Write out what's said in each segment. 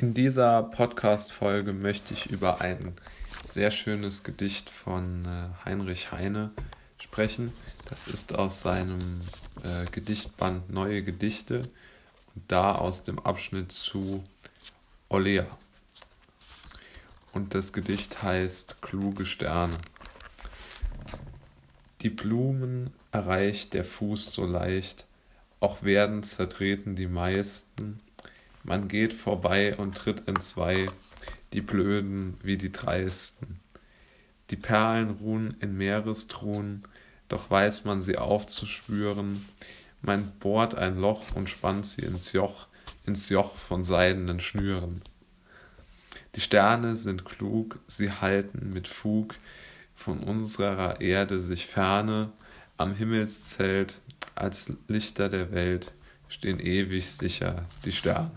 In dieser Podcast-Folge möchte ich über ein sehr schönes Gedicht von äh, Heinrich Heine sprechen. Das ist aus seinem äh, Gedichtband Neue Gedichte und da aus dem Abschnitt zu Olea. Und das Gedicht heißt Kluge Sterne. Die Blumen erreicht der Fuß so leicht, auch werden zertreten die meisten man geht vorbei und tritt entzwei, die Blöden wie die Dreisten. Die Perlen ruhen in Meerestruhen, doch weiß man sie aufzuspüren. Man bohrt ein Loch und spannt sie ins Joch, ins Joch von seidenen Schnüren. Die Sterne sind klug, sie halten mit Fug von unserer Erde sich ferne, am Himmelszelt als Lichter der Welt stehen ewig sicher die Sterne.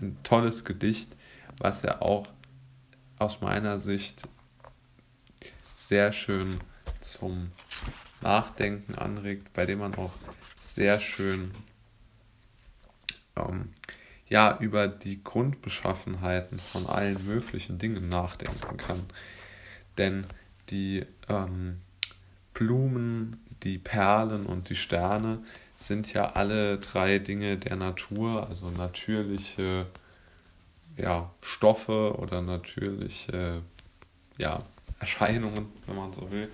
Ein tolles Gedicht, was ja auch aus meiner Sicht sehr schön zum Nachdenken anregt, bei dem man auch sehr schön ähm, ja, über die Grundbeschaffenheiten von allen möglichen Dingen nachdenken kann. Denn die ähm, Blumen, die Perlen und die Sterne sind ja alle drei Dinge der Natur, also natürliche ja, Stoffe oder natürliche ja, Erscheinungen, wenn man so will.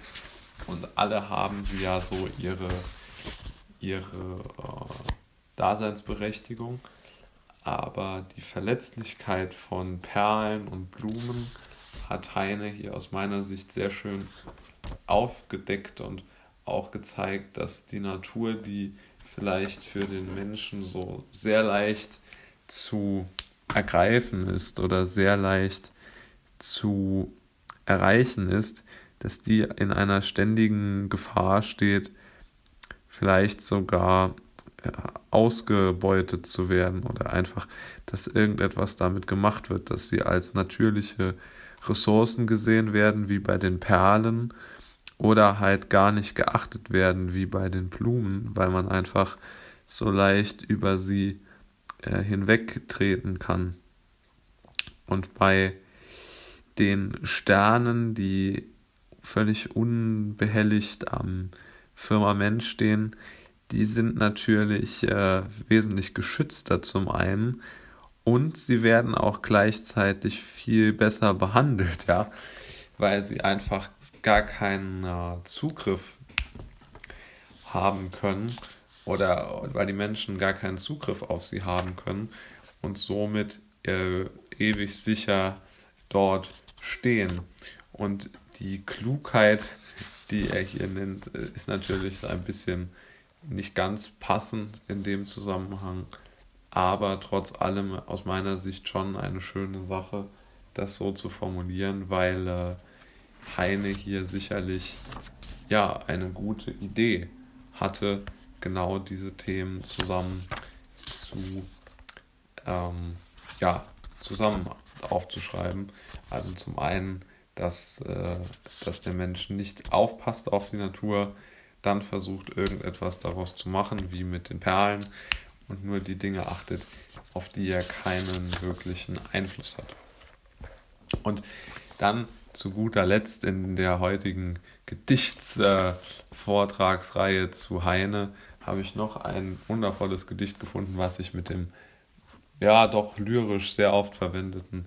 Und alle haben sie ja so ihre, ihre äh, Daseinsberechtigung. Aber die Verletzlichkeit von Perlen und Blumen hat Heine hier aus meiner Sicht sehr schön aufgedeckt und auch gezeigt, dass die Natur die vielleicht für den Menschen so sehr leicht zu ergreifen ist oder sehr leicht zu erreichen ist, dass die in einer ständigen Gefahr steht, vielleicht sogar ausgebeutet zu werden oder einfach, dass irgendetwas damit gemacht wird, dass sie als natürliche Ressourcen gesehen werden, wie bei den Perlen oder halt gar nicht geachtet werden wie bei den Blumen, weil man einfach so leicht über sie äh, hinwegtreten kann. Und bei den Sternen, die völlig unbehelligt am Firmament stehen, die sind natürlich äh, wesentlich geschützter zum einen und sie werden auch gleichzeitig viel besser behandelt, ja, weil sie einfach gar keinen äh, Zugriff haben können oder weil die Menschen gar keinen Zugriff auf sie haben können und somit äh, ewig sicher dort stehen. Und die Klugheit, die er hier nennt, äh, ist natürlich so ein bisschen nicht ganz passend in dem Zusammenhang, aber trotz allem aus meiner Sicht schon eine schöne Sache, das so zu formulieren, weil äh, Heine hier sicherlich ja eine gute Idee hatte, genau diese Themen zusammen zu ähm, ja, zusammen aufzuschreiben. Also zum einen, dass, äh, dass der Mensch nicht aufpasst auf die Natur, dann versucht irgendetwas daraus zu machen, wie mit den Perlen, und nur die Dinge achtet, auf die er keinen wirklichen Einfluss hat. Und dann zu guter Letzt in der heutigen Gedichtsvortragsreihe äh, zu Heine habe ich noch ein wundervolles Gedicht gefunden, was sich mit dem ja doch lyrisch sehr oft verwendeten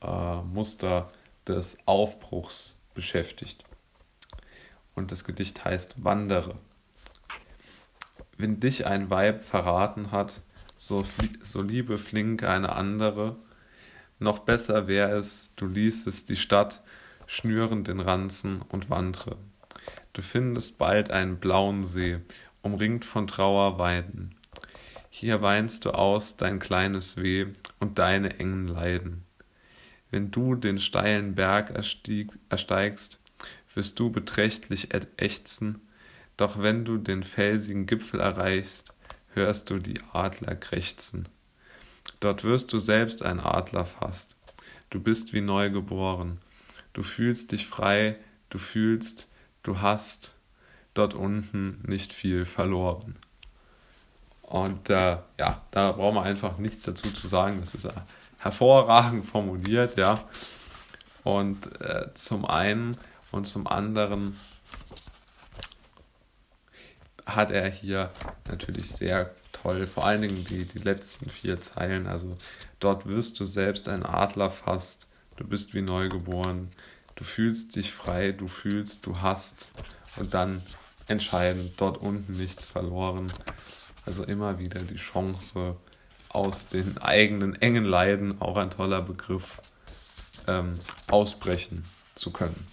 äh, Muster des Aufbruchs beschäftigt. Und das Gedicht heißt Wandere. Wenn dich ein Weib verraten hat, so, so liebe flink eine andere, noch besser wär es, du ließest die Stadt schnüren den Ranzen und wandre. Du findest bald einen blauen See, umringt von Trauerweiden. Hier weinst du aus dein kleines Weh und deine engen Leiden. Wenn du den steilen Berg erstieg, ersteigst, wirst du beträchtlich ächzen, doch wenn du den felsigen Gipfel erreichst, hörst du die Adler krächzen. Dort wirst du selbst ein Adler fast. Du bist wie neu geboren, Du fühlst dich frei, du fühlst, du hast dort unten nicht viel verloren. Und äh, ja, da brauchen wir einfach nichts dazu zu sagen. Das ist äh, hervorragend formuliert, ja. Und äh, zum einen und zum anderen hat er hier natürlich sehr toll, vor allen Dingen die, die letzten vier Zeilen. Also dort wirst du selbst ein Adler fast, du bist wie neugeboren, du fühlst dich frei, du fühlst, du hast und dann entscheidend, dort unten nichts verloren. Also immer wieder die Chance aus den eigenen engen Leiden, auch ein toller Begriff, ähm, ausbrechen zu können.